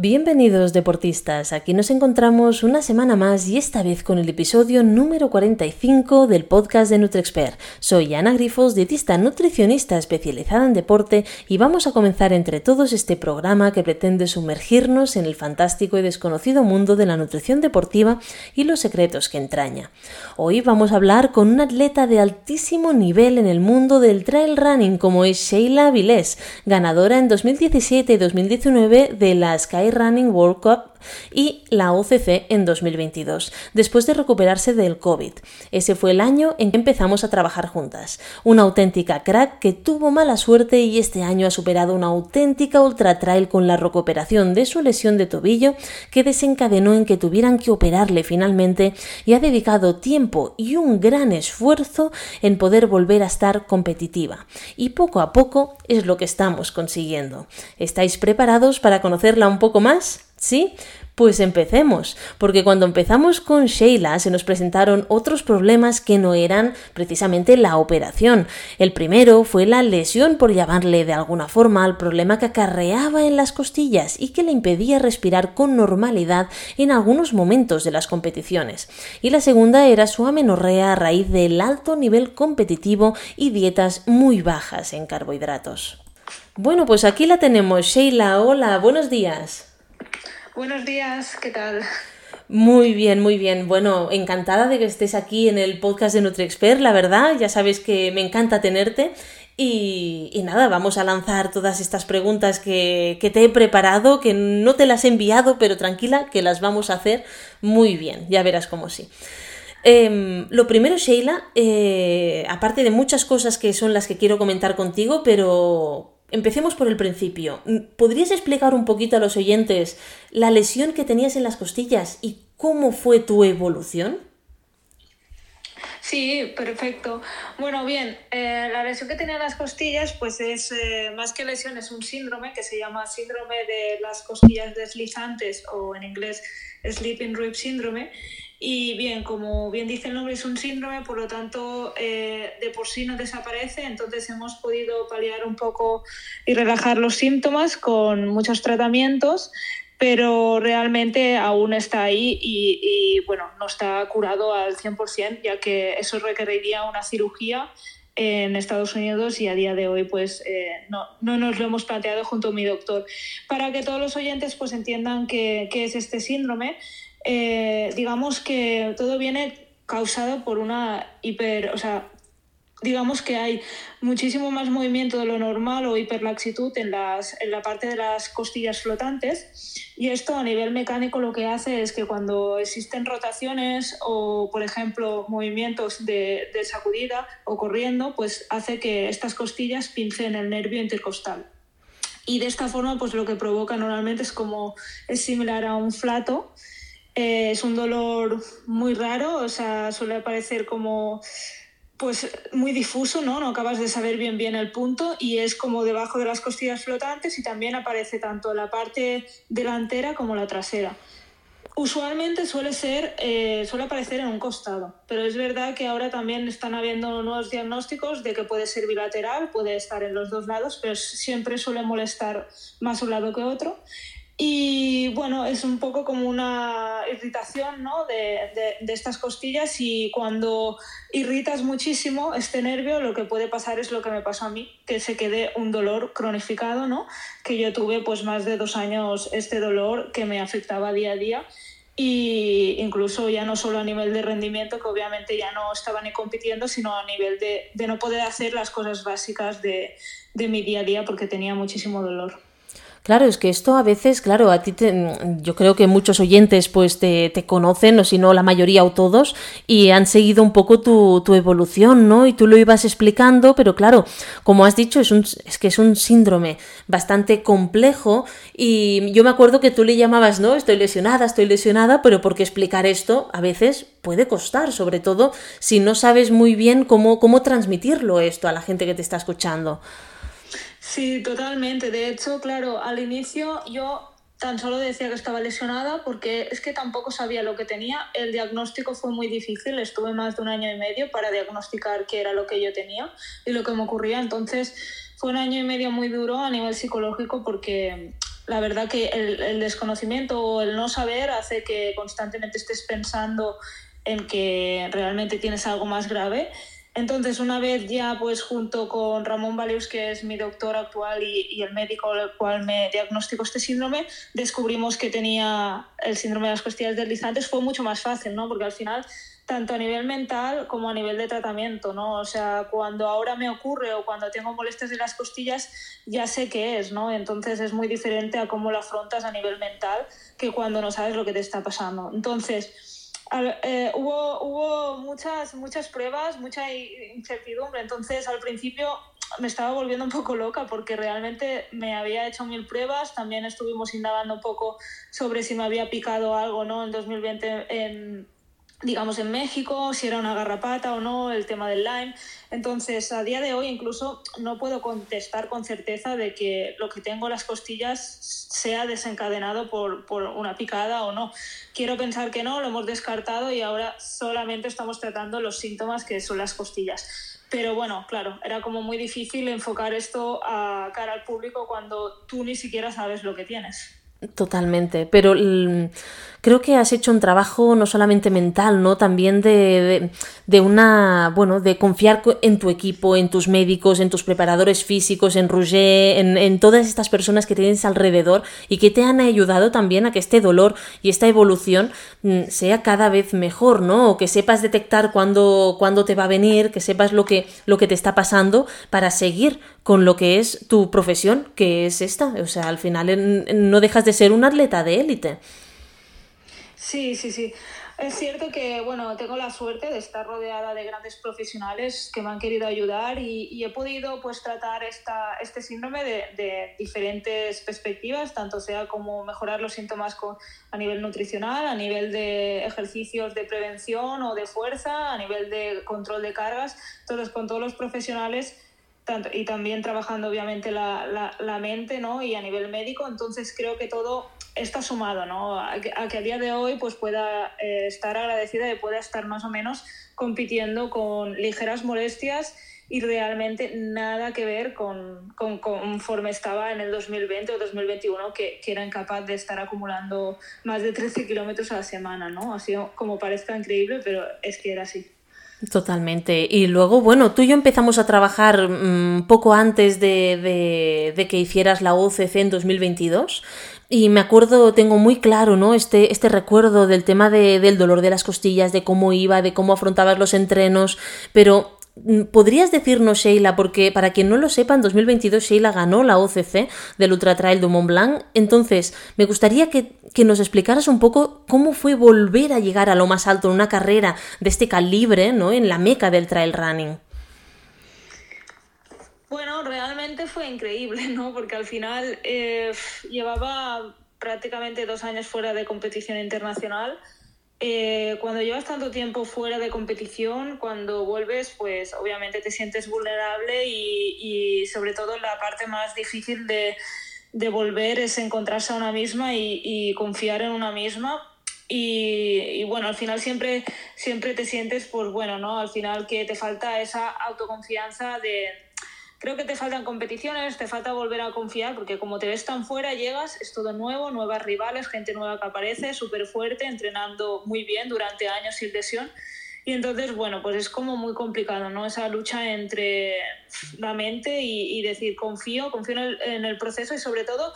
Bienvenidos deportistas, aquí nos encontramos una semana más y esta vez con el episodio número 45 del podcast de NutriExpert. Soy Ana Grifos, dietista nutricionista especializada en deporte y vamos a comenzar entre todos este programa que pretende sumergirnos en el fantástico y desconocido mundo de la nutrición deportiva y los secretos que entraña. Hoy vamos a hablar con una atleta de altísimo nivel en el mundo del trail running como es Sheila Vilés, ganadora en 2017 y 2019 de la Sky Running World Cup y la OCC en 2022, después de recuperarse del COVID. Ese fue el año en que empezamos a trabajar juntas. Una auténtica crack que tuvo mala suerte y este año ha superado una auténtica ultra trail con la recuperación de su lesión de tobillo que desencadenó en que tuvieran que operarle finalmente y ha dedicado tiempo y un gran esfuerzo en poder volver a estar competitiva. Y poco a poco es lo que estamos consiguiendo. ¿Estáis preparados para conocerla un poco más? ¿Sí? Pues empecemos, porque cuando empezamos con Sheila se nos presentaron otros problemas que no eran precisamente la operación. El primero fue la lesión, por llamarle de alguna forma, al problema que acarreaba en las costillas y que le impedía respirar con normalidad en algunos momentos de las competiciones. Y la segunda era su amenorrea a raíz del alto nivel competitivo y dietas muy bajas en carbohidratos. Bueno, pues aquí la tenemos. Sheila, hola, buenos días. Buenos días, ¿qué tal? Muy bien, muy bien. Bueno, encantada de que estés aquí en el podcast de NutriExpert, la verdad, ya sabes que me encanta tenerte. Y, nada, vamos a lanzar todas estas preguntas que, te he preparado, que no te las he enviado, pero tranquila, que las vamos a hacer muy bien, ya verás cómo sí. Em, lo primero, Sheila, eh, aparte de muchas cosas que son las que quiero comentar contigo, pero Empecemos por el principio. ¿Podrías explicar un poquito a los oyentes la lesión que tenías en las costillas y cómo fue tu evolución? Sí, perfecto. Bueno, bien, eh, la lesión que tenía en las costillas, pues es eh, más que lesión, es un síndrome que se llama síndrome de las costillas deslizantes o en inglés Sleeping Rib Syndrome y bien, como bien dice el nombre, es un síndrome, por lo tanto, eh, de por sí no desaparece, entonces hemos podido paliar un poco y relajar los síntomas con muchos tratamientos, pero realmente aún está ahí y, bueno, no está curado al 100%, ya que eso requeriría una cirugía en Estados Unidos y a día de hoy pues eh, no, no, nos lo hemos planteado junto a mi doctor. Para que todos los oyentes pues entiendan qué, qué es este síndrome, eh, digamos que todo viene causado por una hiper, o sea, digamos que hay muchísimo más movimiento de lo normal o hiperlaxitud en, las, en la parte de las costillas flotantes. Y esto a nivel mecánico lo que hace es que cuando existen rotaciones o por ejemplo movimientos de, de sacudida o corriendo pues hace que estas costillas pincen el nervio intercostal. Y de esta forma pues lo que provoca normalmente es como es similar a un flato eh, es un dolor muy raro, o sea, suele aparecer como pues muy difuso, ¿no? No acabas de saber bien bien el punto y es como debajo de las costillas flotantes y también aparece tanto la parte delantera como la trasera. Usualmente suele ser, eh, suele aparecer en un costado, pero es verdad que ahora también están habiendo nuevos diagnósticos de que puede ser bilateral, puede estar en los dos lados, pero siempre suele molestar más un lado que otro. Y bueno, es un poco como una irritación ¿no? de, de, estas costillas y cuando irritas muchísimo este nervio, lo que puede pasar es lo que me pasó a mí, que se quede un dolor cronificado, ¿no? que yo tuve pues más de dos años este dolor que me afectaba día a día y incluso ya no solo a nivel de rendimiento, que obviamente ya no estaba ni compitiendo, sino a nivel de, de no poder hacer las cosas básicas de, de mi día a día porque tenía muchísimo dolor. Claro, es que esto a veces, claro, a ti yo creo que muchos oyentes pues te, conocen, o si no la mayoría o todos, y han seguido un poco tu, tu, evolución, ¿no? Y tú lo ibas explicando, pero claro, como has dicho, es, un, es que es un síndrome bastante complejo y yo me acuerdo que tú le llamabas, ¿no? Estoy lesionada, estoy lesionada, pero porque explicar esto a veces puede costar, sobre todo si no sabes muy bien cómo, cómo transmitirlo esto a la gente que te está escuchando. Sí, totalmente. De hecho, claro, al inicio yo tan solo decía que estaba lesionada porque es que tampoco sabía lo que tenía. El diagnóstico fue muy difícil, estuve más de un año y medio para diagnosticar qué era lo que yo tenía y lo que me ocurría. Entonces fue un año y medio muy duro a nivel psicológico porque la verdad que el, el desconocimiento o el no saber hace que constantemente estés pensando en que realmente tienes algo más grave entonces, una vez ya, pues junto con Ramón Valius, que es mi doctor actual y, el médico al cual me diagnosticó este síndrome, descubrimos que tenía el síndrome de las costillas deslizantes, fue mucho más fácil, ¿no? Porque al final, tanto a nivel mental como a nivel de tratamiento, ¿no? O sea, cuando ahora me ocurre o cuando tengo molestias de las costillas, ya sé qué es, ¿no? Entonces es muy diferente a cómo lo afrontas a nivel mental que cuando no sabes lo que te está pasando. Entonces, eh, hubo, hubo muchas, muchas pruebas, mucha incertidumbre. Entonces, al principio me estaba volviendo un poco loca porque realmente me había hecho mil pruebas. También estuvimos indagando un poco sobre si me había picado algo ¿no? en 2020 en digamos, en México, si era una garrapata o no, el tema del Lyme. Entonces, a día de hoy incluso no puedo contestar con certeza de que lo que tengo en las costillas sea desencadenado por, por una picada o no. Quiero pensar que no, lo hemos descartado y ahora solamente estamos tratando los síntomas que son las costillas. Pero bueno, claro, era como muy difícil enfocar esto a cara al público cuando tú ni siquiera sabes lo que tienes. Totalmente, pero creo que has hecho un trabajo no solamente mental, ¿no? También de, de, una, bueno, de confiar en tu equipo, en tus médicos, en tus preparadores físicos, en en, en, todas estas personas que tienes alrededor y que te han ayudado también a que este dolor y esta evolución mm, sea cada vez mejor, ¿no? O que sepas detectar cuándo, cuándo te va a venir, que sepas lo que, lo que te está pasando para seguir con lo que es tu profesión, que es esta. O sea, al final no dejas de ser un atleta de élite. Sí, sí, sí. Es cierto que, bueno, tengo la suerte de estar rodeada de grandes profesionales que me han querido ayudar y, he podido pues tratar esta, este síndrome de, diferentes perspectivas, tanto sea como mejorar los síntomas con, a nivel nutricional, a nivel de ejercicios de prevención o de fuerza, a nivel de control de cargas, todos con todos los profesionales y también trabajando obviamente la, la, mente ¿no? y a nivel médico, entonces creo que todo está sumado ¿no? a, que, a, día de hoy pues pueda eh, estar agradecida y pueda estar más o menos compitiendo con ligeras molestias y realmente nada que ver con, con, conforme estaba en el 2020 o 2021 que, que era incapaz de estar acumulando más de 13 kilómetros a la semana, ¿no? Así como parezca increíble, pero es que era así. Totalmente. Y luego, bueno, tú y yo empezamos a trabajar mm, poco antes de, de, que hicieras la OCC en 2022. Y me acuerdo, tengo muy claro, ¿no? Este, este recuerdo del tema de, del dolor de las costillas, de cómo iba, de cómo afrontabas los entrenos, pero Mm, ¿Podrías decirnos, Sheila, porque para quien no lo sepa, en 2022 Sheila ganó la OCC del Ultra Trail de Mont Blanc, entonces me gustaría que, que, nos explicaras un poco cómo fue volver a llegar a lo más alto en una carrera de este calibre, ¿no? En la meca del trail running. Bueno, realmente fue increíble, ¿no? Porque al final eh, llevaba prácticamente dos años fuera de competición internacional eh, cuando llevas tanto tiempo fuera de competición, cuando vuelves, pues obviamente te sientes vulnerable y, y sobre todo la parte más difícil de, de, volver es encontrarse a una misma y, y confiar en una misma. Y, y, bueno, al final siempre, siempre te sientes, pues bueno, ¿no? Al final que te falta esa autoconfianza de Creo que te faltan competiciones, te falta volver a confiar, porque como te ves tan fuera, llegas, es todo nuevo, nuevas rivales, gente nueva que aparece, súper fuerte, entrenando muy bien durante años sin lesión. Y entonces, bueno, pues es como muy complicado, ¿no? Esa lucha entre la mente y, decir, confío, confío en el, en el, proceso y sobre todo,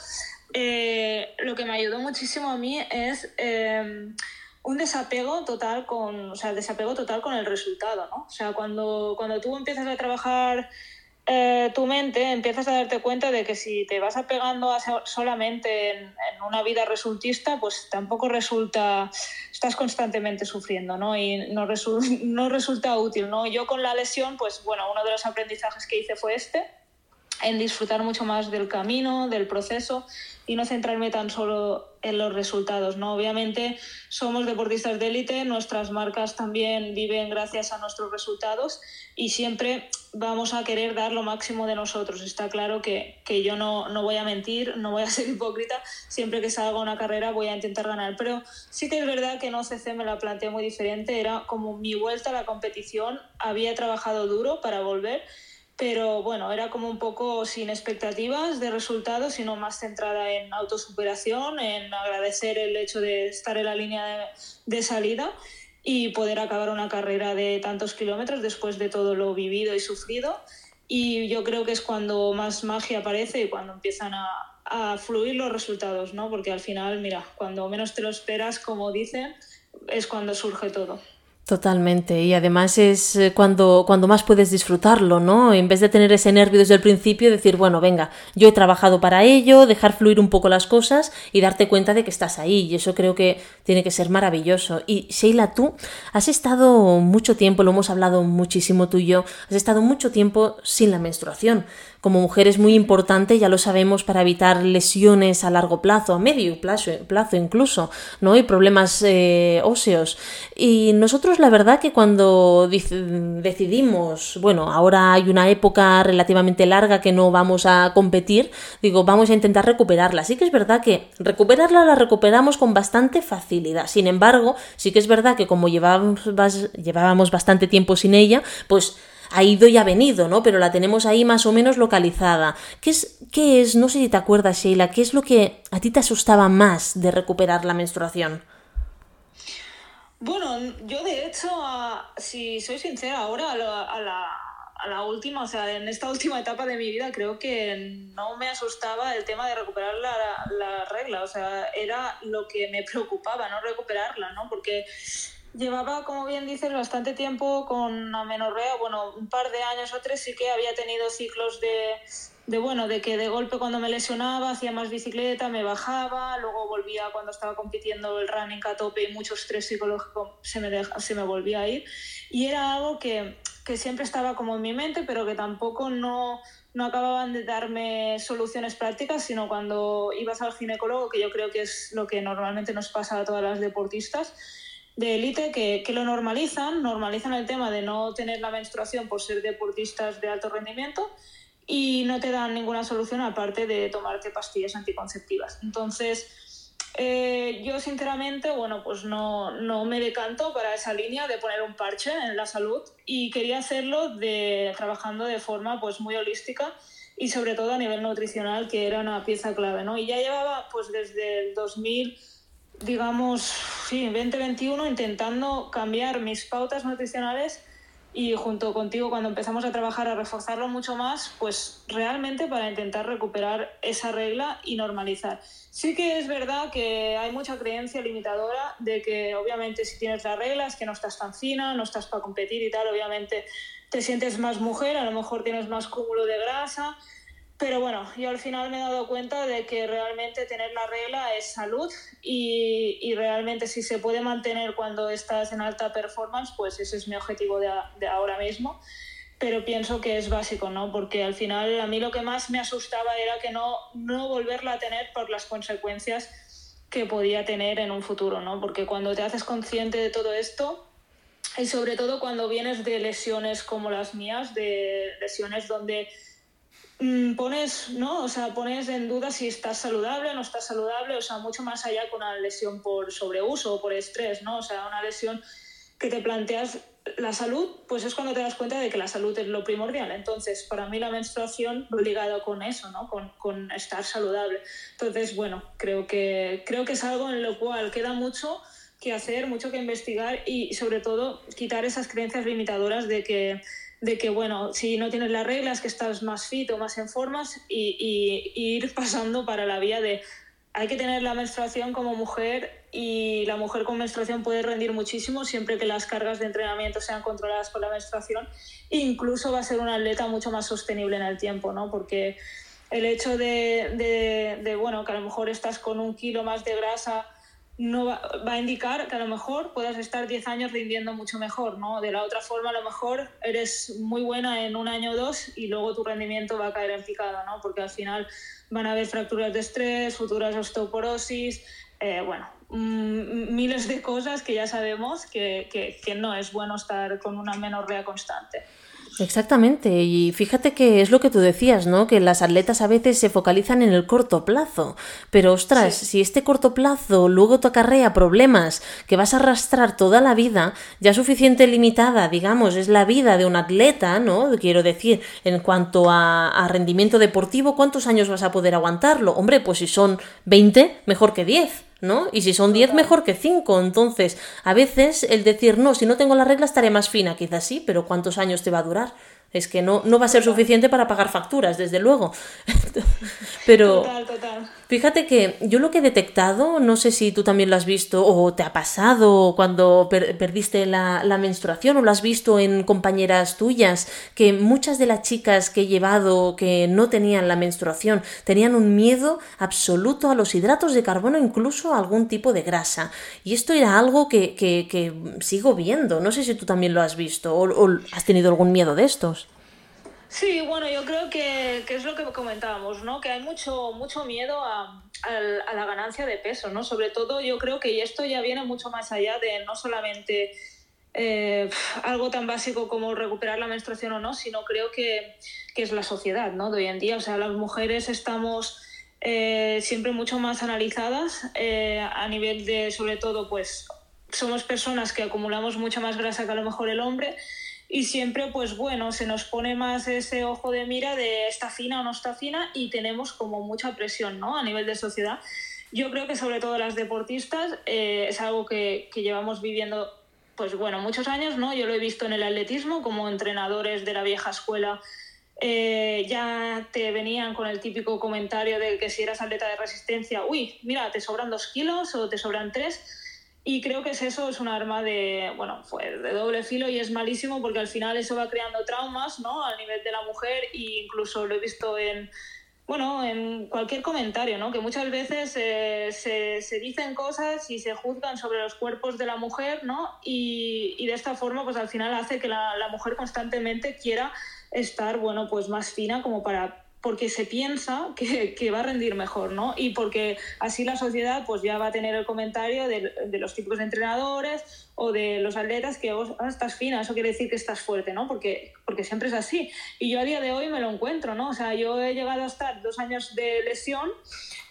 eh, lo que me ayudó muchísimo a mí es... Eh, un desapego total con, o sea, desapego total con el resultado, ¿no? O sea, cuando, cuando tú empiezas a trabajar eh, tu mente empiezas a darte cuenta de que si te vas apegando a solamente en, una vida resultista, pues tampoco resulta, estás constantemente sufriendo, ¿no? Y no, no resulta útil, ¿no? Yo con la lesión, pues bueno, uno de los aprendizajes que hice fue este, en disfrutar mucho más del camino, del proceso y no centrarme tan solo en los resultados. ¿no? Obviamente somos deportistas de élite, nuestras marcas también viven gracias a nuestros resultados y siempre vamos a querer dar lo máximo de nosotros. Está claro que, que yo no, no, voy a mentir, no voy a ser hipócrita, siempre que salga una carrera voy a intentar ganar, pero sí que es verdad que en OCC me la planteé muy diferente, era como mi vuelta a la competición, había trabajado duro para volver pero bueno, era como un poco sin expectativas de resultados, sino más centrada en autosuperación, en agradecer el hecho de estar en la línea de, salida y poder acabar una carrera de tantos kilómetros después de todo lo vivido y sufrido. Y yo creo que es cuando más magia aparece y cuando empiezan a, a fluir los resultados, ¿no? Porque al final, mira, cuando menos te lo esperas, como dicen, es cuando surge todo. Totalmente, y además es eh, cuando, cuando más puedes disfrutarlo, ¿no? En vez de tener ese nervio desde el principio, decir, bueno, venga, yo he trabajado para ello, dejar fluir un poco las cosas y darte cuenta de que estás ahí, y eso creo que tiene que ser maravilloso. Y Sheila, tú has estado mucho tiempo, lo hemos hablado muchísimo tú y yo, has estado mucho tiempo sin la menstruación como mujer es muy importante, ya lo sabemos, para evitar lesiones a largo plazo, a medio plazo, plazo incluso, ¿no? Y problemas eh, óseos. Y nosotros la verdad que cuando decidimos, bueno, ahora hay una época relativamente larga que no vamos a competir, digo, vamos a intentar recuperarla. Sí que es verdad que recuperarla la recuperamos con bastante facilidad. Sin embargo, sí que es verdad que como llevábamos, llevábamos bastante tiempo sin ella, pues ha ido y ha venido, ¿no? Pero la tenemos ahí más o menos localizada. ¿Qué es, qué es, no sé si te acuerdas, Sheila, qué es lo que a ti te asustaba más de recuperar la menstruación? Bueno, yo de hecho, si soy sincera, ahora a la, a la, última, o sea, en esta última etapa de mi vida, creo que no me asustaba el tema de recuperar la, la regla, o sea, era lo que me preocupaba, no recuperarla, ¿no? Porque Llevaba, como bien dices, bastante tiempo con amenorrea, bueno, un par de años o tres sí que había tenido ciclos de, de, bueno, de que de golpe cuando me lesionaba hacía más bicicleta, me bajaba, luego volvía cuando estaba compitiendo el running a tope y mucho estrés psicológico se me, deja, se me volvía a ir. Y era algo que, que siempre estaba como en mi mente, pero que tampoco no, no acababan de darme soluciones prácticas, sino cuando ibas al ginecólogo, que yo creo que es lo que normalmente nos pasa a todas las deportistas, de élite que, que, lo normalizan, normalizan el tema de no tener la menstruación por ser deportistas de alto rendimiento y no te dan ninguna solución aparte de tomarte pastillas anticonceptivas. Entonces, eh, yo sinceramente, bueno, pues no, no, me decanto para esa línea de poner un parche en la salud y quería hacerlo de, trabajando de forma pues muy holística y sobre todo a nivel nutricional, que era una pieza clave, ¿no? Y ya llevaba pues desde el 2000 digamos, sí, 2021 intentando cambiar mis pautas nutricionales y junto contigo cuando empezamos a trabajar a reforzarlo mucho más, pues realmente para intentar recuperar esa regla y normalizar. Sí que es verdad que hay mucha creencia limitadora de que obviamente si tienes las reglas, que no estás tan fina, no estás para competir y tal, obviamente te sientes más mujer, a lo mejor tienes más cúmulo de grasa, pero bueno, yo al final me he dado cuenta de que realmente tener la regla es salud y, y, realmente si se puede mantener cuando estás en alta performance, pues ese es mi objetivo de, de, ahora mismo. Pero pienso que es básico, ¿no? Porque al final a mí lo que más me asustaba era que no, no volverla a tener por las consecuencias que podía tener en un futuro, ¿no? Porque cuando te haces consciente de todo esto, y sobre todo cuando vienes de lesiones como las mías, de lesiones donde pones, ¿no? O sea, pones en duda si estás saludable o no estás saludable, o sea, mucho más allá que una lesión por sobreuso o por estrés, ¿no? O sea, una lesión que te planteas la salud, pues es cuando te das cuenta de que la salud es lo primordial. Entonces, para mí la menstruación ligada con eso, ¿no? Con, con, estar saludable. Entonces, bueno, creo que, creo que es algo en lo cual queda mucho que hacer, mucho que investigar y sobre todo quitar esas creencias limitadoras de que de que, bueno, si no tienes las reglas, que estás más fit o más en formas y, y, ir pasando para la vía de hay que tener la menstruación como mujer y la mujer con menstruación puede rendir muchísimo siempre que las cargas de entrenamiento sean controladas por la menstruación. incluso va a ser un atleta mucho más sostenible en el tiempo, ¿no? Porque el hecho de, de, de bueno, que a lo mejor estás con un kilo más de grasa no va, a indicar que a lo mejor puedas estar 10 años rindiendo mucho mejor, ¿no? De la otra forma, a lo mejor eres muy buena en un año o dos y luego tu rendimiento va a caer en picada, ¿no? Porque al final van a haber fracturas de estrés, futuras osteoporosis, eh, bueno, mm, miles de cosas que ya sabemos que, que, que, no es bueno estar con una menorrea constante. Exactamente, y fíjate que es lo que tú decías, ¿no? Que las atletas a veces se focalizan en el corto plazo, pero ostras, si este corto plazo luego te acarrea problemas que vas a arrastrar toda la vida, ya suficiente limitada, digamos, es la vida de un atleta, ¿no? Quiero decir, en cuanto a, a rendimiento deportivo, ¿cuántos años vas a poder aguantarlo? Hombre, pues si son 20, mejor que 10. ¿No? Y si son 10, mejor que 5. Entonces, a veces el decir, no, si no tengo la regla estaré más fina, quizás sí, pero ¿cuántos años te va a durar? Es que no, no va a ser suficiente para pagar facturas, desde luego. Pero Total, total. Fíjate que yo lo que he detectado, no sé si tú también lo has visto o te ha pasado cuando per- perdiste la, menstruación o lo has visto en compañeras tuyas, que muchas de las chicas que he llevado que no tenían la menstruación tenían un miedo absoluto a los hidratos de carbono, incluso a algún tipo de grasa. Y esto era algo que, que- que sigo viendo. No sé si tú también lo has visto o, o has tenido algún miedo de estos. Sí, bueno, yo creo que, que es lo que comentábamos, ¿no? Que hay mucho, mucho miedo a, a la ganancia de peso, ¿no? Sobre todo yo creo que esto ya viene mucho más allá de no solamente eh, algo tan básico como recuperar la menstruación o no, sino creo que, que es la sociedad, ¿no? De hoy en día, o sea, las mujeres estamos eh, siempre mucho más analizadas eh, a nivel de, sobre todo, pues somos personas que acumulamos mucha más grasa que a lo mejor el hombre y siempre, pues bueno, se nos pone más ese ojo de mira de está fina o no está fina y tenemos como mucha presión, ¿no? A nivel de sociedad. Yo creo que sobre todo las deportistas eh, es algo que, que llevamos viviendo, pues bueno, muchos años, ¿no? Yo lo he visto en el atletismo como entrenadores de la vieja escuela. eh, ya te venían con el típico comentario de que si eras atleta de resistencia, uy, mira, te sobran dos kilos o te sobran tres. Y creo que es eso, es un arma de, bueno, fue de doble filo y es malísimo porque al final eso va creando traumas, ¿no? A nivel de la mujer e incluso lo he visto en, bueno, en cualquier comentario, ¿no? Que muchas veces eh, se, se dicen cosas y se juzgan sobre los cuerpos de la mujer, ¿no? Y, y de esta forma, pues al final hace que la, la mujer constantemente quiera estar, bueno, pues más fina como para porque se piensa que, que, va a rendir mejor, ¿no? Y porque así la sociedad pues ya va a tener el comentario de, de los tipos de entrenadores o de los atletas que oh, estás fina, eso quiere decir que estás fuerte, ¿no? Porque, porque siempre es así. Y yo a día de hoy me lo encuentro, ¿no? O sea, yo he llegado a estar dos años de lesión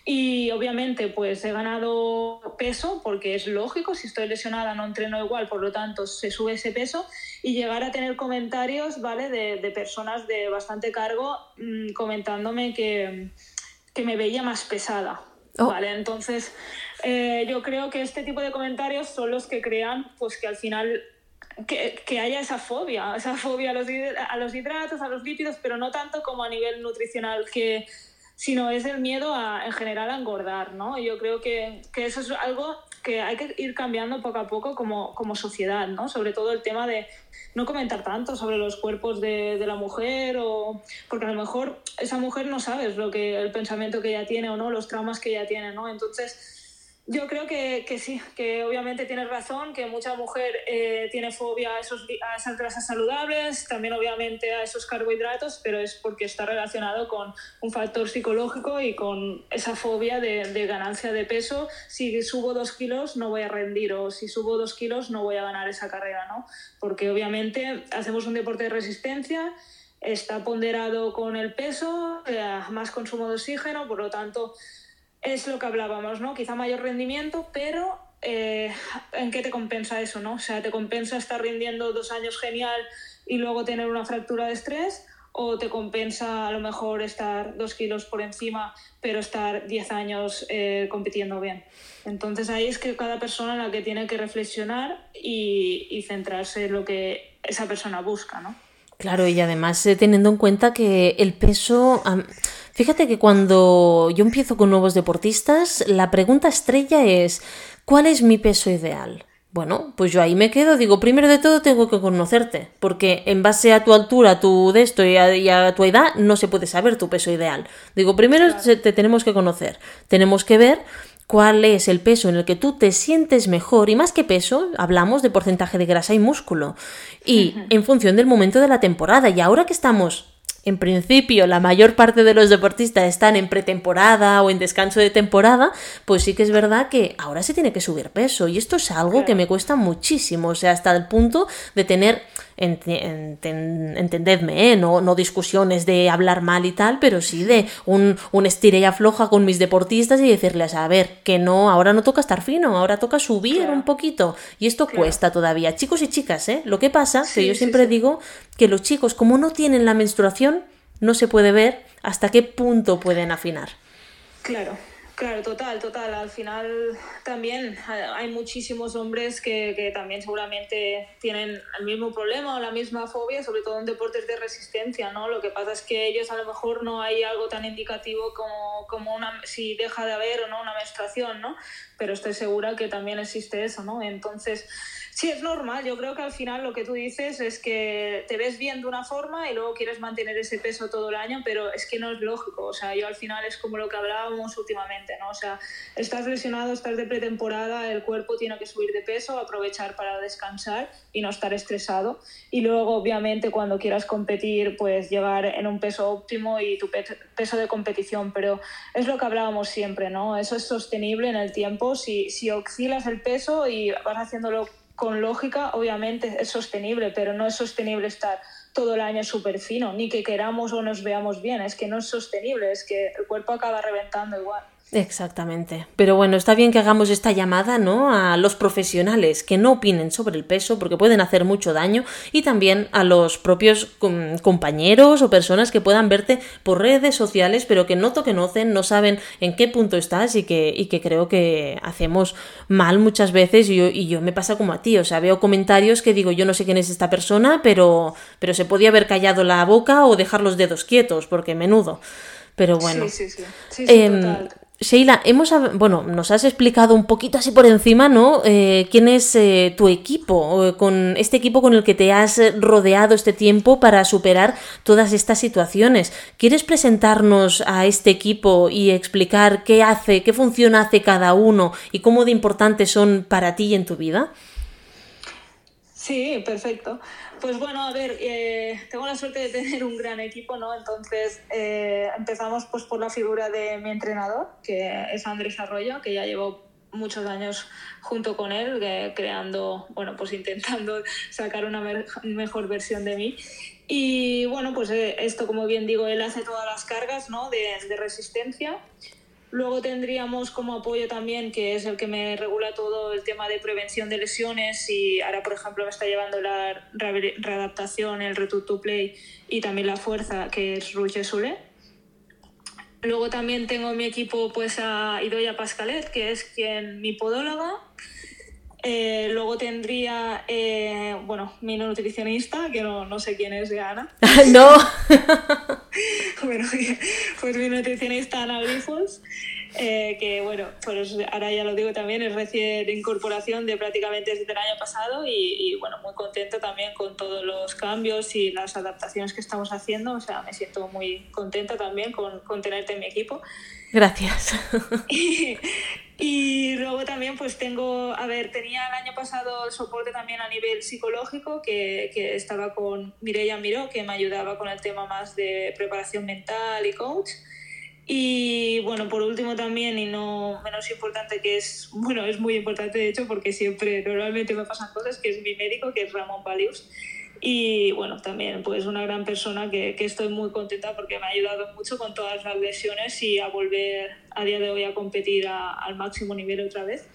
y obviamente pues he ganado peso porque es lógico, si estoy lesionada no entreno igual, por lo tanto se sube ese peso y llegar a tener comentarios, ¿vale? De, de personas de bastante cargo mmm, comentándome que, que, me veía más pesada, oh. ¿vale? Entonces eh, yo creo que este tipo de comentarios son los que crean pues que al final que, que, haya esa fobia, esa fobia a los, a los hidratos, a los lípidos, pero no tanto como a nivel nutricional que sino es el miedo a, en general a engordar, ¿no? Yo creo que, que, eso es algo que hay que ir cambiando poco a poco como, como sociedad, ¿no? Sobre todo el tema de no comentar tanto sobre los cuerpos de, la mujer o porque a lo mejor esa mujer no sabes lo que el pensamiento que ella tiene o no, los traumas que ella tiene, ¿no? Entonces yo creo que, sí, que obviamente tienes razón, que mucha mujer eh, tiene fobia a, esos, a esas grasas saludables, también obviamente a esos carbohidratos, pero es porque está relacionado con un factor psicológico y con esa fobia de, de, ganancia de peso. Si subo dos kilos no voy a rendir o si subo dos kilos no voy a ganar esa carrera, ¿no? Porque obviamente hacemos un deporte de resistencia, está ponderado con el peso, eh, más consumo de oxígeno, por lo tanto es lo que hablábamos, ¿no? Quizá mayor rendimiento, pero eh, ¿en qué te compensa eso, no? O sea, ¿te compensa estar rindiendo dos años genial y luego tener una fractura de estrés? ¿O te compensa a lo mejor estar dos kilos por encima, pero estar diez años eh, compitiendo bien? Entonces ahí es que cada persona la que tiene que reflexionar y, y centrarse en lo que esa persona busca, ¿no? Claro, y además eh, teniendo en cuenta que el peso... Um, fíjate que cuando yo empiezo con nuevos deportistas, la pregunta estrella es, ¿cuál es mi peso ideal? Bueno, pues yo ahí me quedo, digo, primero de todo tengo que conocerte, porque en base a tu altura, tu de esto y a, y a tu edad, no se puede saber tu peso ideal. Digo, primero claro. te tenemos que conocer, tenemos que ver cuál es el peso en el que tú te sientes mejor y más que peso, hablamos de porcentaje de grasa y músculo y en función del momento de la temporada y ahora que estamos en principio la mayor parte de los deportistas están en pretemporada o en descanso de temporada, pues sí que es verdad que ahora se tiene que subir peso y esto es algo que me cuesta muchísimo, o sea, hasta el punto de tener entendedme, ¿eh? no, no, discusiones de hablar mal y tal, pero sí de un, un estire y afloja con mis deportistas y decirles, a ver, que no, ahora no toca estar fino, ahora toca subir un poquito. Y esto cuesta todavía. Chicos y chicas, ¿eh? Lo que pasa, que yo siempre digo que los chicos, como no tienen la menstruación, no se puede ver hasta qué punto pueden afinar. Claro, Claro, total, total. Al final también hay muchísimos hombres que, también seguramente tienen el mismo problema o la misma fobia, sobre todo en deportes de resistencia, ¿no? Lo que pasa es que ellos a lo mejor no hay algo tan indicativo como, como una, si deja de haber o no una menstruación, ¿no? Pero estoy segura que también existe eso, ¿no? Entonces Sí, es normal. Yo creo que al final lo que tú dices es que te ves bien de una forma y luego quieres mantener ese peso todo el año, pero es que no es lógico. O sea, yo al final es como lo que hablábamos últimamente, ¿no? O sea, estás lesionado, estás de pretemporada, el cuerpo tiene que subir de peso, aprovechar para descansar y no estar estresado. Y luego, obviamente, cuando quieras competir, pues llegar en un peso óptimo y tu peso de competición. Pero es lo que hablábamos siempre, ¿no? Eso es sostenible en el tiempo. Si, si oscilas el peso y vas haciéndolo con lógica, obviamente es sostenible, pero no es sostenible estar todo el año súper fino, ni que queramos o nos veamos bien, es que no es sostenible, es que el cuerpo acaba reventando igual. Exactamente. Pero bueno, está bien que hagamos esta llamada, ¿no? A los profesionales que no opinen sobre el peso porque pueden hacer mucho daño y también a los propios compañeros o personas que puedan verte por redes sociales pero que no te conocen, no saben en qué punto estás y que, y que creo que hacemos mal muchas veces y yo, y yo me pasa como a ti, o sea, veo comentarios que digo yo no sé quién es esta persona pero, pero se podía haber callado la boca o dejar los dedos quietos porque menudo. Pero bueno. Sí, sí, sí. Em, Sheila, hemos, bueno, nos has explicado un poquito así por encima, ¿no? Eh, ¿Quién es eh, tu equipo? Con este equipo con el que te has rodeado este tiempo para superar todas estas situaciones. ¿Quieres presentarnos a este equipo y explicar qué hace, qué función hace cada uno y cómo de importantes son para ti y en tu vida? Sí, perfecto. Pues bueno, a ver, eh, tengo la suerte de tener un gran equipo, ¿no? Entonces eh, empezamos pues por la figura de mi entrenador, que es Andrés Arroyo, que ya llevo muchos años junto con él, creando, bueno, pues intentando sacar una mejor versión de mí. Y bueno, pues eh, esto, como bien digo, él hace todas las cargas, ¿no? De resistencia. Luego tendríamos como apoyo también, que es el que me regula todo el tema de prevención de lesiones y ahora, por ejemplo, me está llevando la readaptación, el return to play y también la fuerza, que es Ruche Sule. Luego también tengo mi equipo pues a Idoya Pascalet, que es quien mi podóloga. Eh, luego tendría, eh, bueno, mi nutricionista, que no, no sé quién es, Ana. no. bueno, pues mi nutricionista Ana Grifos, eh, que bueno, pues ahora ya lo digo también, es recién incorporación de prácticamente desde el año pasado y, bueno, muy contenta también con todos los cambios y las adaptaciones que estamos haciendo, o sea, me siento muy contenta también con, con tenerte en mi equipo. Gracias. Y luego también pues tengo, a ver, tenía el año pasado el soporte también a nivel psicológico, que, que estaba con Mireia Miró, que me ayudaba con el tema más de preparación mental y coach. Y bueno, por último también, y no menos importante, que es, bueno, es muy importante de hecho, porque siempre, normalmente me pasan cosas, que es mi médico, que es Ramón Palius. Y bueno, también pues una gran persona que, que, estoy muy contenta porque me ha ayudado mucho con todas las lesiones y a volver a día de hoy a competir al máximo nivel otra vez.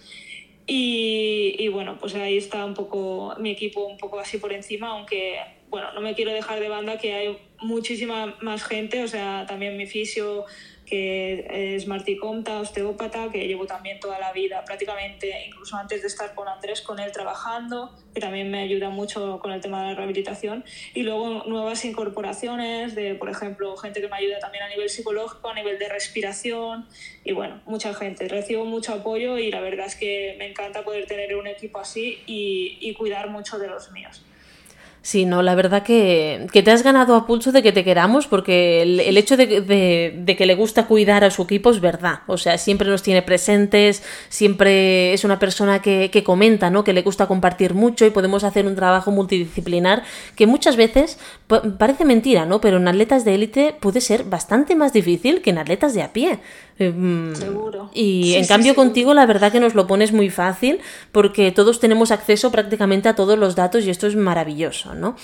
Y, y, bueno, pues ahí está un poco mi equipo un poco así por encima, aunque bueno, no me quiero dejar de banda que hay muchísima más gente, o sea, también mi fisio que es Martí Comta, osteópata, que llevo también toda la vida, prácticamente, incluso antes de estar con Andrés, con él trabajando, que también me ayuda mucho con el tema de la rehabilitación. Y luego nuevas incorporaciones de, por ejemplo, gente que me ayuda también a nivel psicológico, a nivel de respiración, y bueno, mucha gente. Recibo mucho apoyo y la verdad es que me encanta poder tener un equipo así y, y cuidar mucho de los míos. Sí, no, la verdad que, te has ganado a pulso de que te queramos porque el, hecho de, que le gusta cuidar a su equipo es verdad. O sea, siempre nos tiene presentes, siempre es una persona que, que comenta, ¿no? Que le gusta compartir mucho y podemos hacer un trabajo multidisciplinar que muchas veces parece mentira, ¿no? Pero en atletas de élite puede ser bastante más difícil que en atletas de a pie. Em, Seguro. Y en cambio contigo la verdad que nos lo pones muy fácil porque todos tenemos acceso prácticamente a todos los datos y esto es maravilloso, ¿no?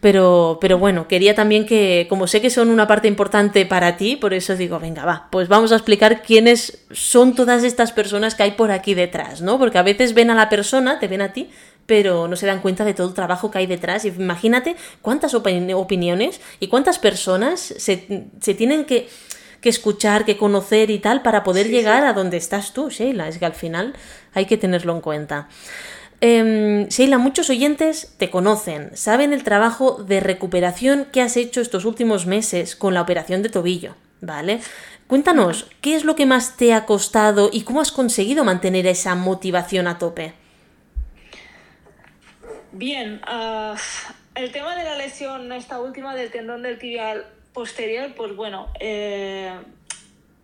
Pero, pero bueno, quería también que, como sé que son una parte importante para ti, por eso digo, venga, va, pues vamos a explicar quiénes son todas estas personas que hay por aquí detrás, ¿no? Porque a veces ven a la persona, te ven a ti, pero no se dan cuenta de todo el trabajo que hay detrás. Imagínate cuántas opiniones y cuántas personas se, se tienen que que escuchar, que conocer y tal para poder llegar a donde estás tú, Sheila. Es que al final hay que tenerlo en cuenta. Eh, Sheila, muchos oyentes te conocen, saben el trabajo de recuperación que has hecho estos últimos meses con la operación de tobillo, ¿vale? Cuéntanos, ¿qué es lo que más te ha costado y cómo has conseguido mantener esa motivación a tope? Bien, ah, el tema de la lesión, esta última del tendón del tibial, posterior, pues bueno, eh,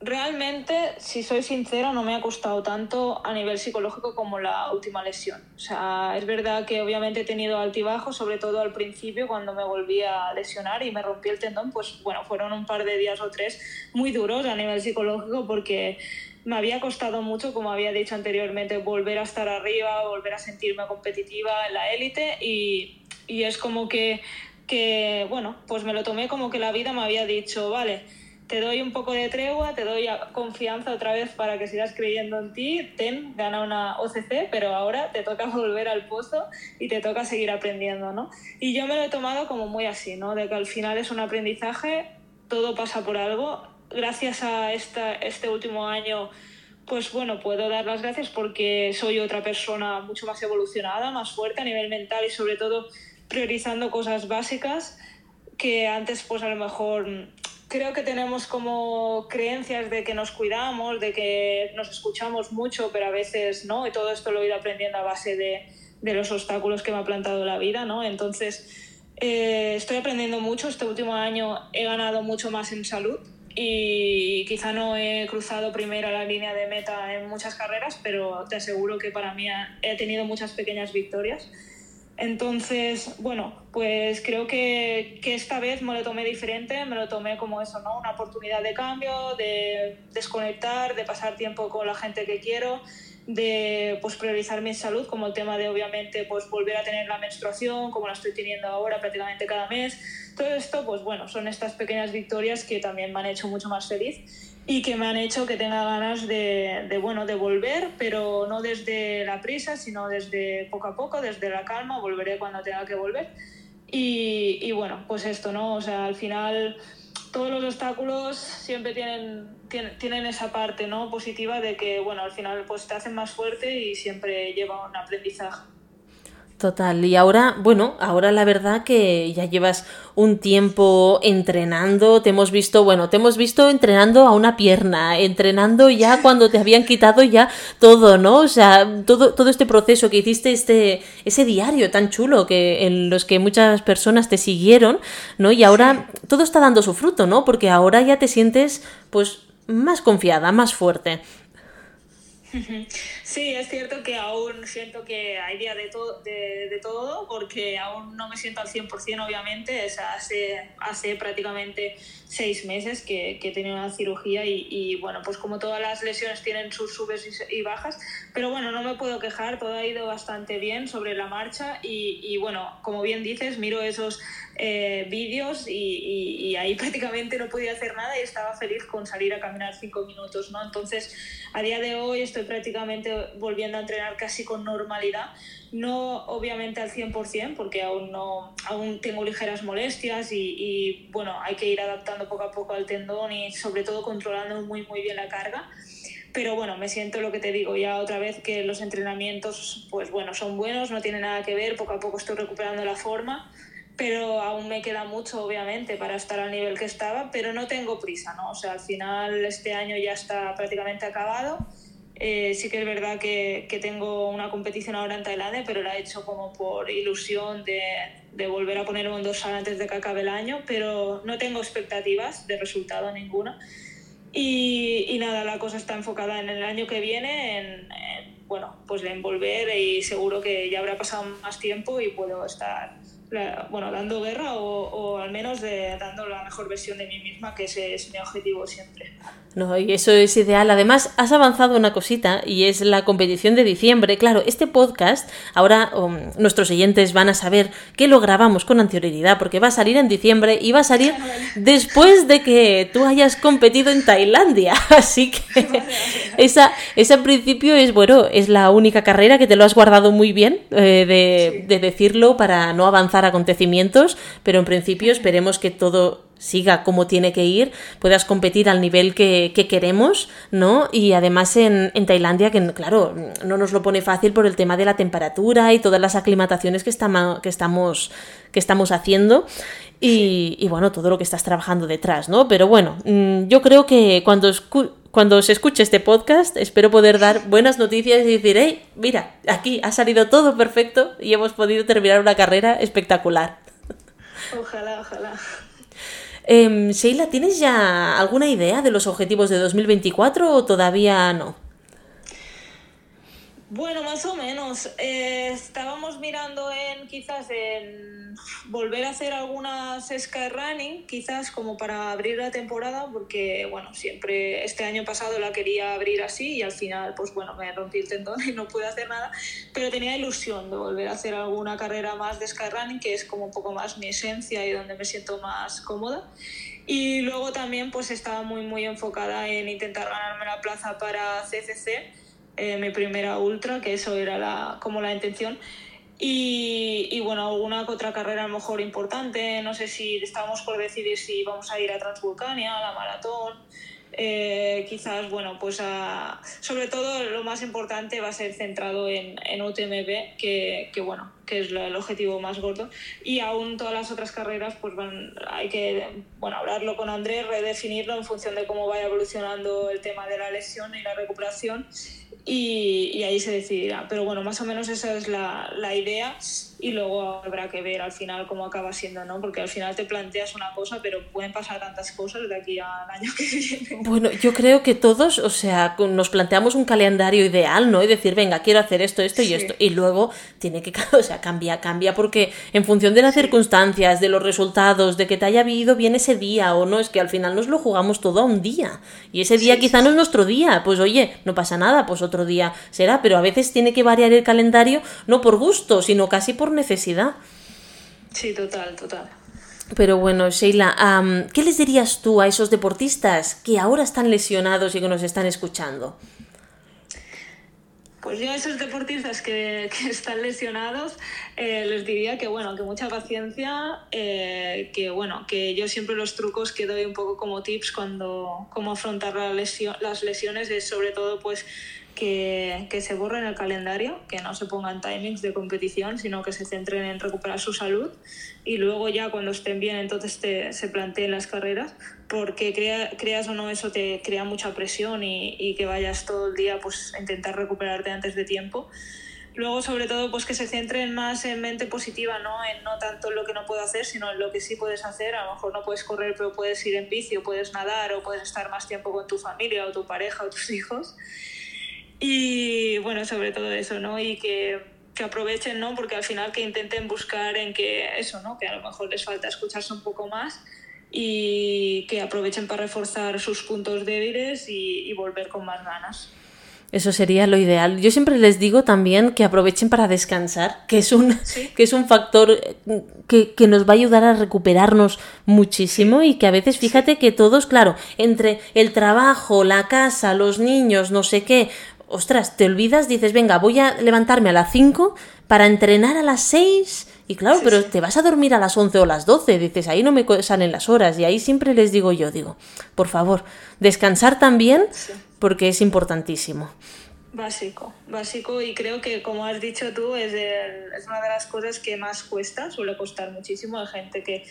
realmente, si soy sincera, no me ha costado tanto a nivel psicológico como la última lesión. O sea, es verdad que obviamente he tenido altibajos, sobre todo al principio cuando me volví a lesionar y me rompí el tendón, pues bueno, fueron un par de días o tres muy duros a nivel psicológico porque me había costado mucho, como había dicho anteriormente, volver a estar arriba, volver a sentirme competitiva en la élite y, y es como que que, bueno, pues me lo tomé como que la vida me había dicho, vale, te doy un poco de tregua, te doy confianza otra vez para que sigas creyendo en ti, ten, gana una OCC, pero ahora te toca volver al pozo y te toca seguir aprendiendo, ¿no? Y yo me lo he tomado como muy así, ¿no? De que al final es un aprendizaje, todo pasa por algo. Gracias a esta, este último año, pues bueno, puedo dar las gracias porque soy otra persona mucho más evolucionada, más fuerte a nivel mental y sobre todo priorizando cosas básicas que antes pues a lo mejor creo que tenemos como creencias de que nos cuidamos, de que nos escuchamos mucho, pero a veces no, y todo esto lo he ido aprendiendo a base de, de los obstáculos que me ha plantado la vida, ¿no? Entonces, eh, estoy aprendiendo mucho, este último año he ganado mucho más en salud y quizá no he cruzado primero la línea de meta en muchas carreras, pero te aseguro que para mí he tenido muchas pequeñas victorias entonces, bueno, pues creo que, que, esta vez me lo tomé diferente, me lo tomé como eso, ¿no? Una oportunidad de cambio, de desconectar, de pasar tiempo con la gente que quiero, de pues priorizar mi salud, como el tema de obviamente pues volver a tener la menstruación, como la estoy teniendo ahora prácticamente cada mes. Todo esto, pues bueno, son estas pequeñas victorias que también me han hecho mucho más feliz y que me han hecho que tenga ganas de, de, bueno, de volver, pero no desde la prisa, sino desde poco a poco, desde la calma, volveré cuando tenga que volver. Y, y bueno, pues esto, ¿no? O sea, al final todos los obstáculos siempre tienen, tienen, tienen, esa parte ¿no? positiva de que, bueno, al final pues te hacen más fuerte y siempre lleva un aprendizaje. Total, y ahora, bueno, ahora la verdad que ya llevas un tiempo entrenando, te hemos visto, bueno, te hemos visto entrenando a una pierna, entrenando ya cuando te habían quitado ya todo, ¿no? O sea, todo, todo este proceso que hiciste, este, ese diario tan chulo que, en los que muchas personas te siguieron, ¿no? Y ahora todo está dando su fruto, ¿no? Porque ahora ya te sientes, pues, más confiada, más fuerte. Sí, es cierto que aún siento que hay día de, de, de, todo, porque aún no me siento al 100%, obviamente. Es hace, hace prácticamente seis meses que, que he tenido una cirugía y, y, bueno, pues como todas las lesiones tienen sus subes y, bajas, pero bueno, no me puedo quejar, todo ha ido bastante bien sobre la marcha y, y bueno, como bien dices, miro esos eh, vídeos y, y, ahí prácticamente no podía hacer nada y estaba feliz con salir a caminar cinco minutos, ¿no? Entonces, a día de hoy estoy prácticamente volviendo a entrenar casi con normalidad, no obviamente al 100% porque aún, no, aún tengo ligeras molestias y, y bueno, hay que ir adaptando poco a poco al tendón y sobre todo controlando muy muy bien la carga pero bueno, me siento lo que te digo ya otra vez que los entrenamientos pues bueno, son buenos, no tiene nada que ver, poco a poco estoy recuperando la forma pero aún me queda mucho, obviamente, para estar al nivel que estaba, pero no tengo prisa, ¿no? O sea, al final este año ya está prácticamente acabado Eh, sí que es verdad que, que, tengo una competición ahora en Tailandia, pero la he hecho como por ilusión de, de volver a ponerme un dorsal antes de que acabe el año, pero no tengo expectativas de resultado ninguna. Y, y nada, la cosa está enfocada en el año que viene, en, en, bueno, pues en volver y seguro que ya habrá pasado más tiempo y puedo estar bueno, dando guerra o, o al menos de, dando la mejor versión de mí misma, que ese es mi objetivo siempre. No, y eso es ideal. Además, has avanzado una cosita y es la competición de diciembre. Claro, este podcast, ahora um, nuestros oyentes van a saber que lo grabamos con anterioridad porque va a salir en diciembre y va a salir después de que tú hayas competido en Tailandia. Así que esa, esa en principio es, bueno, es la única carrera que te lo has guardado muy bien eh, de, sí. de decirlo para no avanzar acontecimientos, pero en principio esperemos que todo siga como tiene que ir, puedas competir al nivel que, que queremos, ¿no? Y además en, en, Tailandia, que claro, no nos lo pone fácil por el tema de la temperatura y todas las aclimataciones que, estamos, que, estamos, haciendo. Y, y, bueno, todo lo que estás trabajando detrás, ¿no? Pero bueno, mm, yo creo que cuando, cuando se escuche este podcast, espero poder dar buenas noticias y decir, hey, mira, aquí ha salido todo perfecto y hemos podido terminar una carrera espectacular. Ojalá, ojalá. Eh, Sheila, ¿tienes ya alguna idea de los objetivos de 2024 o todavía no? Bueno, más o menos. Eh, estábamos mirando en quizás en volver a hacer algunas skyrunning, quizás como para abrir la temporada, porque bueno, siempre este año pasado la quería abrir así y al final, pues bueno, me rompí el tendón y no pude hacer nada, pero tenía ilusión de volver a hacer alguna carrera más de skyrunning, que es como un poco más mi esencia y donde me siento más cómoda. Y luego también pues estaba muy muy enfocada en intentar ganarme la plaza para CCC eh, mi primera ultra, que eso era la, como la intención. Y, y, bueno, alguna otra carrera a lo mejor importante, no sé si estábamos por decidir si vamos a ir a Transvulcania, a la maratón, eh, quizás, bueno, pues a, sobre todo lo más importante va a ser centrado en, en UTMB, que, que, bueno, que es el objetivo más gordo. Y aún todas las otras carreras, pues van, hay que, bueno, hablarlo con Andrés, redefinirlo en función de cómo vaya evolucionando el tema de la lesión y la recuperación y, y, ahí se decidirá. Pero bueno, más o menos esa es la, la, idea y luego habrá que ver al final cómo acaba siendo, ¿no? Porque al final te planteas una cosa, pero pueden pasar tantas cosas de aquí al año que viene. Bueno, yo creo que todos, o sea, nos planteamos un calendario ideal, ¿no? Y decir, venga, quiero hacer esto, esto y sí. esto. Y luego tiene que, o sea, cambia, cambia, porque en función de las circunstancias, de los resultados, de que te haya vivido bien ese día o no, es que al final nos lo jugamos todo a un día. Y ese día sí, quizá no es nuestro día. Pues oye, no pasa nada, pues otro día será, pero a veces tiene que variar el calendario no por gusto, sino casi por necesidad. Sí, total, total. Pero bueno, Sheila, um, ¿qué les dirías tú a esos deportistas que ahora están lesionados y que nos están escuchando? Pues yo a esos deportistas que, que están lesionados eh, les diría que bueno, que mucha paciencia, eh, que bueno, que yo siempre los trucos que doy un poco como tips cuando cómo afrontar las lesiones es sobre todo pues que, que, se borren el calendario, que no se pongan timings de competición, sino que se centren en recuperar su salud y luego ya cuando estén bien entonces te, se planteen las carreras, porque crea, creas o no eso te crea mucha presión y, y, que vayas todo el día pues a intentar recuperarte antes de tiempo. Luego, sobre todo, pues que se centren más en mente positiva, ¿no? En no tanto en lo que no puedo hacer, sino en lo que sí puedes hacer. A lo mejor no puedes correr, pero puedes ir en bici, o puedes nadar, o puedes estar más tiempo con tu familia, o tu pareja, o tus hijos. Y bueno, sobre todo eso, ¿no? Y que, que, aprovechen, ¿no? Porque al final que intenten buscar en que eso, ¿no? Que a lo mejor les falta escucharse un poco más y que aprovechen para reforzar sus puntos débiles y, y volver con más ganas. Eso sería lo ideal. Yo siempre les digo también que aprovechen para descansar, que es un, ¿Sí? que es un factor que, que, nos va a ayudar a recuperarnos muchísimo y que a veces, fíjate que todos, claro, entre el trabajo, la casa, los niños, no sé qué, ostras, te olvidas, dices, venga, voy a levantarme a las 5 para entrenar a las 6. Y claro, sí, pero sí. te vas a dormir a las 11 o las 12, dices, ahí no me salen las horas. Y ahí siempre les digo yo, digo, por favor, descansar también, sí. porque es importantísimo. Básico, básico y creo que como has dicho tú es, el, es una de las cosas que más cuesta, suele costar muchísimo, hay gente que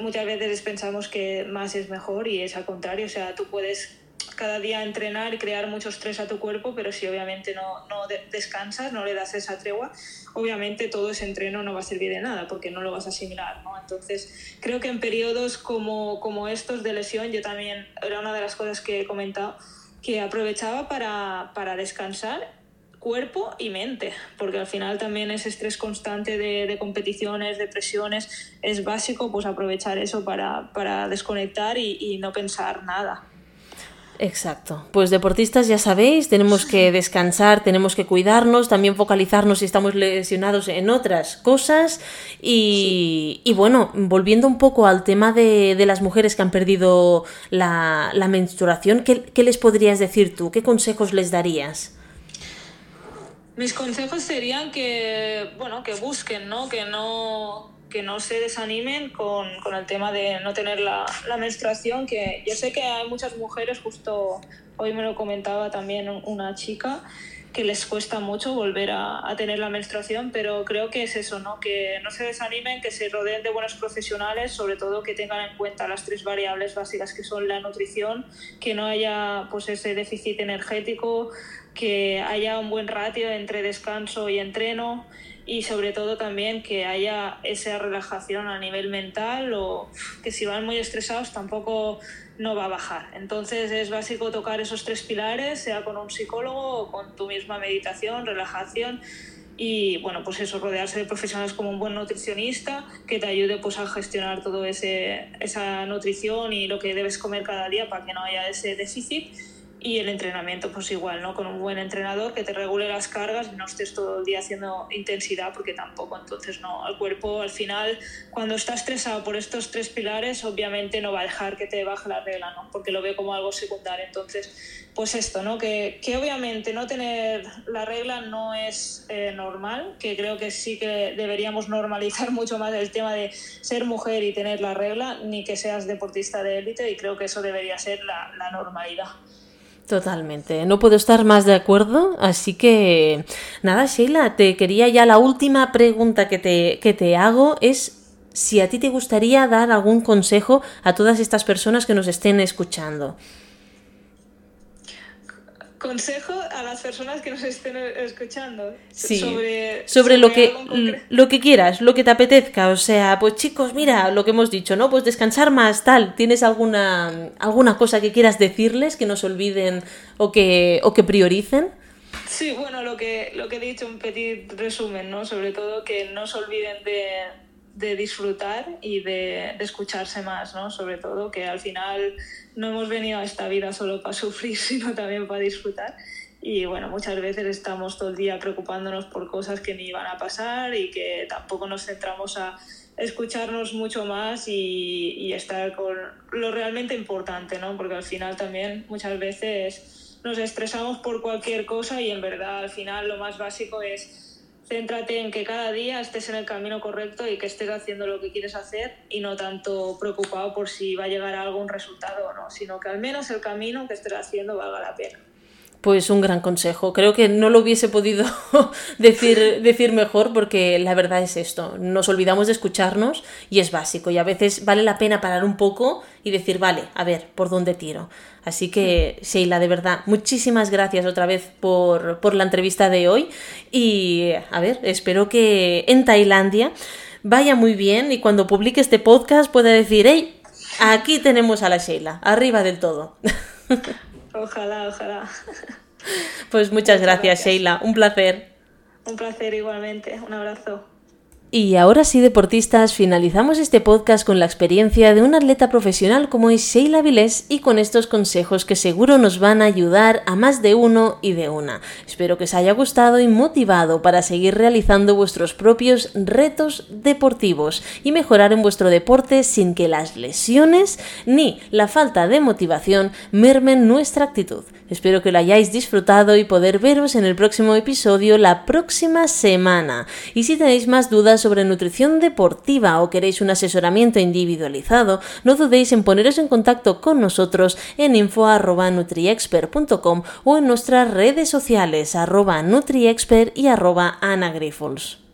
muchas veces pensamos que más es mejor y es al contrario, o sea, tú puedes cada día entrenar y crear mucho estrés a tu cuerpo, pero si obviamente no, no descansas, no le das esa tregua, obviamente todo ese entreno no va a servir de nada porque no lo vas a asimilar. ¿no? Entonces, creo que en periodos como, como estos de lesión, yo también, era una de las cosas que he comentado, que aprovechaba para, para descansar cuerpo y mente, porque al final también ese estrés constante de, de, competiciones, de presiones, es básico pues aprovechar eso para, para desconectar y, y no pensar nada. Exacto. Pues deportistas ya sabéis, tenemos que descansar, tenemos que cuidarnos, también focalizarnos si estamos lesionados en otras cosas. Y, y bueno, volviendo un poco al tema de, de las mujeres que han perdido la, la menstruación, ¿qué, ¿qué, les podrías decir tú? ¿Qué consejos les darías? Mis consejos serían que, bueno, que busquen, ¿no? Que no, que no se desanimen con, con el tema de no tener la, la, menstruación, que yo sé que hay muchas mujeres, justo hoy me lo comentaba también una chica, que les cuesta mucho volver a, a, tener la menstruación, pero creo que es eso, ¿no? que no se desanimen, que se rodeen de buenos profesionales, sobre todo que tengan en cuenta las tres variables básicas que son la nutrición, que no haya pues, ese déficit energético, que haya un buen ratio entre descanso y entreno y sobre todo también que haya esa relajación a nivel mental o que si van muy estresados tampoco no va a bajar. Entonces es básico tocar esos tres pilares, sea con un psicólogo o con tu misma meditación, relajación y bueno, pues eso, rodearse de profesionales como un buen nutricionista que te ayude pues a gestionar todo ese esa nutrición y lo que debes comer cada día para que no haya ese déficit y el entrenamiento, pues igual, ¿no? Con un buen entrenador que te regule las cargas y no estés todo el día haciendo intensidad, porque tampoco, entonces, no. Al cuerpo, al final, cuando está estresado por estos tres pilares, obviamente no va a dejar que te baje la regla, ¿no? Porque lo ve como algo secundario. Entonces, pues esto, ¿no? Que, que obviamente no tener la regla no es eh, normal, que creo que sí que deberíamos normalizar mucho más el tema de ser mujer y tener la regla, ni que seas deportista de élite, y creo que eso debería ser la, la normalidad. Totalmente, no puedo estar más de acuerdo, así que nada, Sheila, te quería ya la última pregunta que te, que te hago es si a ti te gustaría dar algún consejo a todas estas personas que nos estén escuchando. Consejo a las personas que nos estén escuchando sí, sobre, sobre, sobre lo que lo que quieras, lo que te apetezca, o sea, pues chicos, mira lo que hemos dicho, ¿no? Pues descansar más, tal. ¿Tienes alguna alguna cosa que quieras decirles que no se olviden o que o que prioricen? Sí, bueno, lo que lo que he dicho un petit resumen, ¿no? Sobre todo que no se olviden de de disfrutar y de, de, escucharse más, ¿no? Sobre todo que al final no hemos venido a esta vida solo para sufrir, sino también para disfrutar. Y bueno, muchas veces estamos todo el día preocupándonos por cosas que ni van a pasar y que tampoco nos centramos a escucharnos mucho más y, y estar con lo realmente importante, ¿no? Porque al final también muchas veces nos estresamos por cualquier cosa y en verdad al final lo más básico es céntrate en que cada día estés en el camino correcto y que estés haciendo lo que quieres hacer y no tanto preocupado por si va a llegar a algún resultado o no, sino que al menos el camino que estés haciendo valga la pena. Pues un gran consejo. Creo que no lo hubiese podido decir, decir mejor porque la verdad es esto. Nos olvidamos de escucharnos y es básico. Y a veces vale la pena parar un poco y decir, vale, a ver, ¿por dónde tiro? Así que, Sheila, de verdad, muchísimas gracias otra vez por, por la entrevista de hoy. Y, a ver, espero que en Tailandia vaya muy bien y cuando publique este podcast pueda decir, hey, aquí tenemos a la Sheila, arriba del todo. Ojalá, ojalá. Pues muchas, muchas gracias, gracias, Sheila. Un placer. Un placer igualmente. Un abrazo. Y ahora sí, deportistas, finalizamos este podcast con la experiencia de un atleta profesional como es Sheila Vilés y con estos consejos que seguro nos van a ayudar a más de uno y de una. Espero que os haya gustado y motivado para seguir realizando vuestros propios retos deportivos y mejorar en vuestro deporte sin que las lesiones ni la falta de motivación mermen nuestra actitud. Espero que lo hayáis disfrutado y poder veros en el próximo episodio la próxima semana. Y si tenéis más dudas sobre nutrición deportiva o queréis un asesoramiento individualizado, no dudéis en poneros en contacto con nosotros en info.nutriexpert.com o en nuestras redes sociales arroba nutriexpert y arroba anagrifols.